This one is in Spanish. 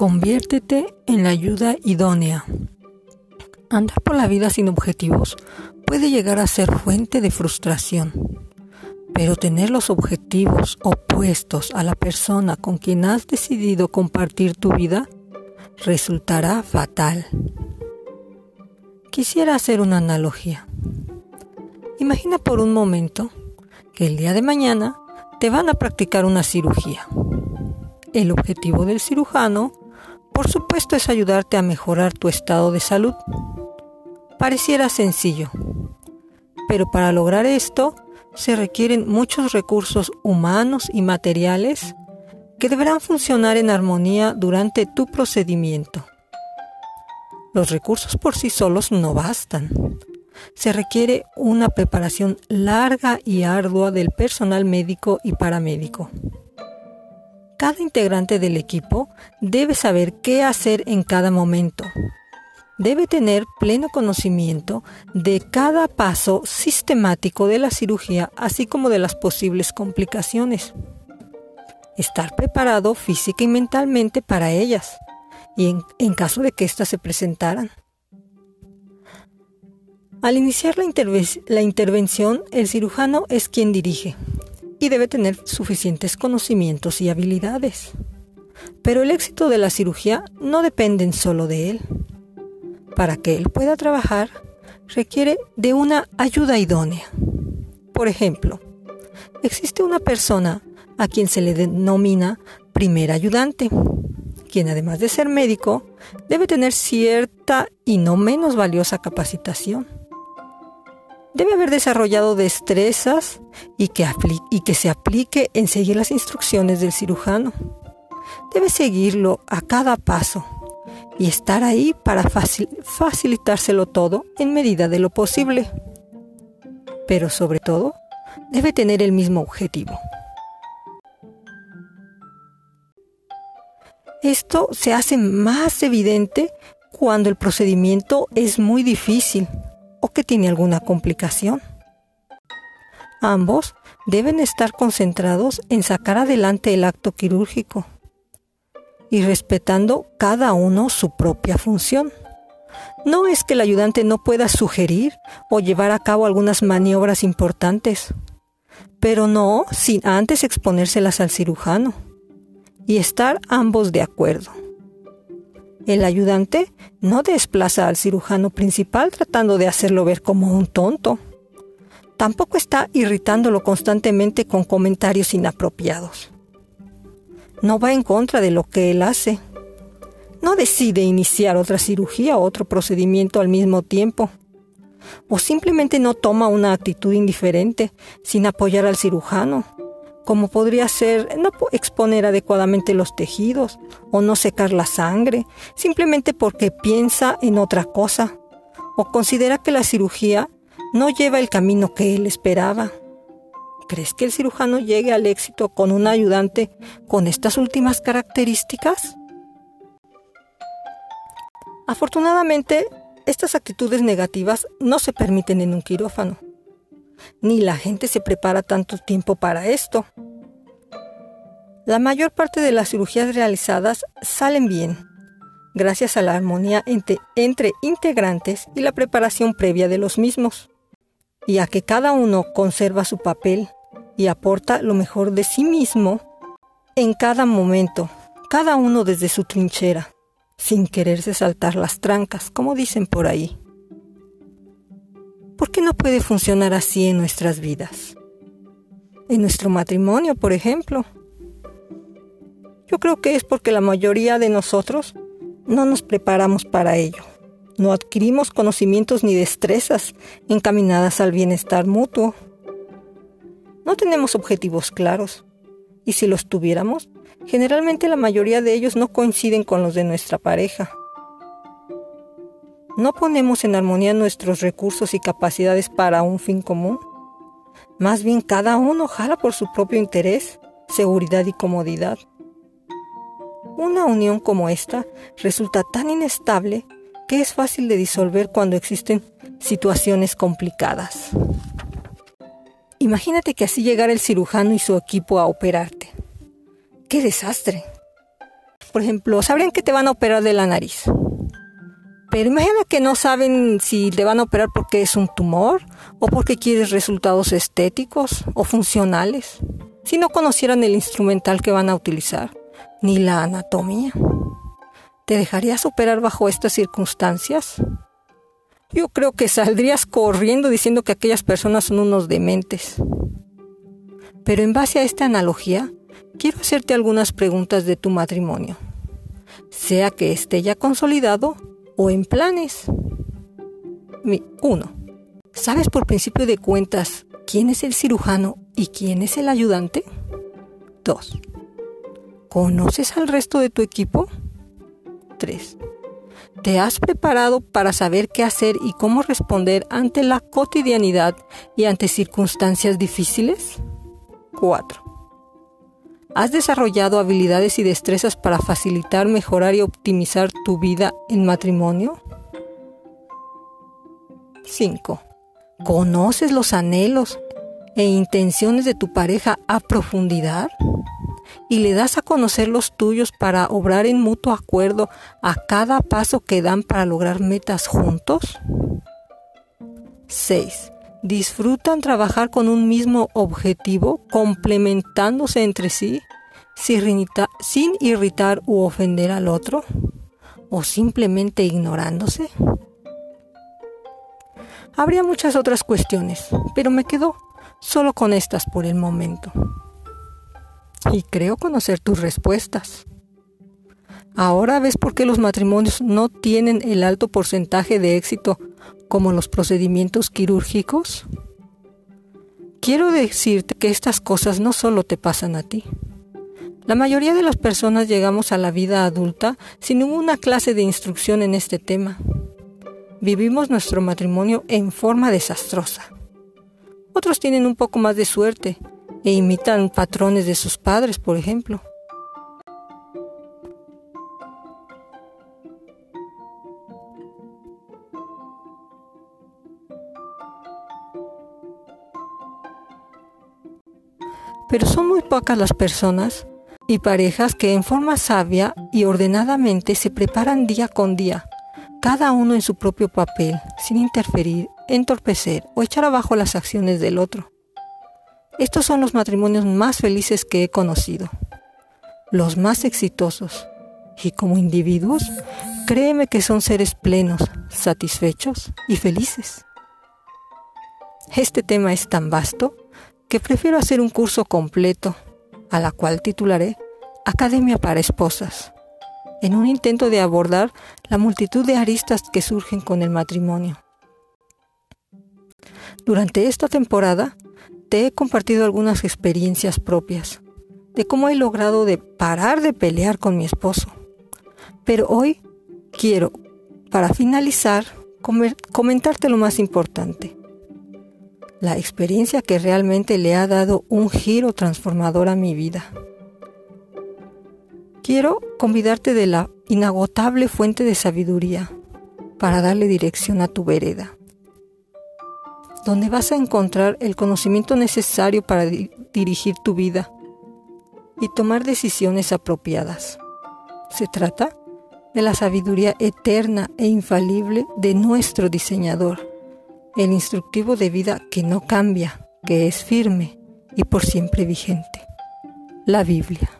Conviértete en la ayuda idónea. Andar por la vida sin objetivos puede llegar a ser fuente de frustración, pero tener los objetivos opuestos a la persona con quien has decidido compartir tu vida resultará fatal. Quisiera hacer una analogía. Imagina por un momento que el día de mañana te van a practicar una cirugía. El objetivo del cirujano por supuesto es ayudarte a mejorar tu estado de salud. Pareciera sencillo, pero para lograr esto se requieren muchos recursos humanos y materiales que deberán funcionar en armonía durante tu procedimiento. Los recursos por sí solos no bastan. Se requiere una preparación larga y ardua del personal médico y paramédico. Cada integrante del equipo debe saber qué hacer en cada momento. Debe tener pleno conocimiento de cada paso sistemático de la cirugía, así como de las posibles complicaciones. Estar preparado física y mentalmente para ellas, y en, caso de que éstas se presentaran. Al iniciar la, intervención, el cirujano es quien dirige, y debe tener suficientes conocimientos y habilidades. Pero el éxito de la cirugía no depende solo de él. Para que él pueda trabajar, requiere de una ayuda idónea. Por ejemplo, existe una persona a quien se le denomina primer ayudante, quien además de ser médico, debe tener cierta y no menos valiosa capacitación debe haber desarrollado destrezas y que, se aplique en seguir las instrucciones del cirujano. Debe seguirlo a cada paso y estar ahí para facilitárselo todo en medida de lo posible. Pero sobre todo, debe tener el mismo objetivo. Esto se hace más evidente cuando el procedimiento es muy difícil que tiene alguna complicación. Ambos deben estar concentrados en sacar adelante el acto quirúrgico y respetando cada uno su propia función. No es que el ayudante no pueda sugerir o llevar a cabo algunas maniobras importantes, pero no sin antes exponérselas al cirujano y estar ambos de acuerdo. El ayudante no desplaza al cirujano principal tratando de hacerlo ver como un tonto. Tampoco está irritándolo constantemente con comentarios inapropiados. No va en contra de lo que él hace. No decide iniciar otra cirugía o otro procedimiento al mismo tiempo. O simplemente no toma una actitud indiferente sin apoyar al cirujano como podría ser no exponer adecuadamente los tejidos o no secar la sangre, simplemente porque piensa en otra cosa o considera que la cirugía no lleva el camino que él esperaba. ¿Crees que el cirujano llegue al éxito con un ayudante con estas últimas características? Afortunadamente, estas actitudes negativas no se permiten en un quirófano ni la gente se prepara tanto tiempo para esto. La mayor parte de las cirugías realizadas salen bien, gracias a la armonía entre, integrantes y la preparación previa de los mismos, y a que cada uno conserva su papel y aporta lo mejor de sí mismo en cada momento, cada uno desde su trinchera, sin quererse saltar las trancas, como dicen por ahí. ¿Por qué no puede funcionar así en nuestras vidas? En nuestro matrimonio, por ejemplo. Yo creo que es porque la mayoría de nosotros no nos preparamos para ello. No adquirimos conocimientos ni destrezas encaminadas al bienestar mutuo. No tenemos objetivos claros. Y si los tuviéramos, generalmente la mayoría de ellos no coinciden con los de nuestra pareja no ponemos en armonía nuestros recursos y capacidades para un fin común. Más bien cada uno jala por su propio interés, seguridad y comodidad. Una unión como esta resulta tan inestable que es fácil de disolver cuando existen situaciones complicadas. Imagínate que así llegara el cirujano y su equipo a operarte. ¡Qué desastre! por ejemplo, sabrían que te van a operar de la nariz. Pero imagina que no saben si te van a operar porque es un tumor o porque quieres resultados estéticos o funcionales. Si no conocieran el instrumental que van a utilizar, ni la anatomía. ¿Te dejarías operar bajo estas circunstancias? Yo creo que saldrías corriendo diciendo que aquellas personas son unos dementes. Pero en base a esta analogía, quiero hacerte algunas preguntas de tu matrimonio, sea que esté ya consolidado o en planes. 1. ¿Sabes por principio de cuentas quién es el cirujano y quién es el ayudante? 2. ¿Conoces al resto de tu equipo? 3. ¿Te has preparado para saber qué hacer y cómo responder ante la cotidianidad y ante circunstancias difíciles? 4. ¿Has desarrollado habilidades y destrezas para facilitar, mejorar y optimizar tu vida en matrimonio? 5. ¿Conoces los anhelos e intenciones de tu pareja a profundidad? y le das a conocer los tuyos para obrar en mutuo acuerdo a cada paso que dan para lograr metas juntos? 6. ¿Disfrutan trabajar con un mismo objetivo, complementándose entre sí, sin irritar u ofender al otro? ¿O simplemente ignorándose? Habría muchas otras cuestiones, pero me quedo solo con estas por el momento y creo conocer tus respuestas. Ahora ves por qué los matrimonios no tienen el alto porcentaje de éxito como los procedimientos quirúrgicos. Quiero decirte que estas cosas no solo te pasan a ti. La mayoría de las personas llegamos a la vida adulta sin ninguna clase de instrucción en este tema. Vivimos nuestro matrimonio en forma desastrosa. Otros tienen un poco más de suerte e imitan patrones de sus padres, por ejemplo. Pero son muy pocas las personas y parejas que en forma sabia y ordenadamente se preparan día con día, cada uno en su propio papel, sin interferir, entorpecer o echar abajo las acciones del otro. Estos son los matrimonios más felices que he conocido, los más exitosos. Y como individuos, créeme que son seres plenos, satisfechos y felices. Este tema es tan vasto que prefiero hacer un curso completo, a la cual titularé Academia para Esposas, en un intento de abordar la multitud de aristas que surgen con el matrimonio. Durante esta temporada te he compartido algunas experiencias propias de cómo he logrado de parar de pelear con mi esposo. Pero hoy quiero, para finalizar, comentarte lo más importante. La experiencia que realmente le ha dado un giro transformador a mi vida. Quiero convidarte de la inagotable fuente de sabiduría para darle dirección a tu vereda donde vas a encontrar el conocimiento necesario para dirigir tu vida y tomar decisiones apropiadas. Se trata de la sabiduría eterna e infalible de nuestro diseñador, el instructivo de vida que no cambia, que es firme y por siempre vigente, la Biblia.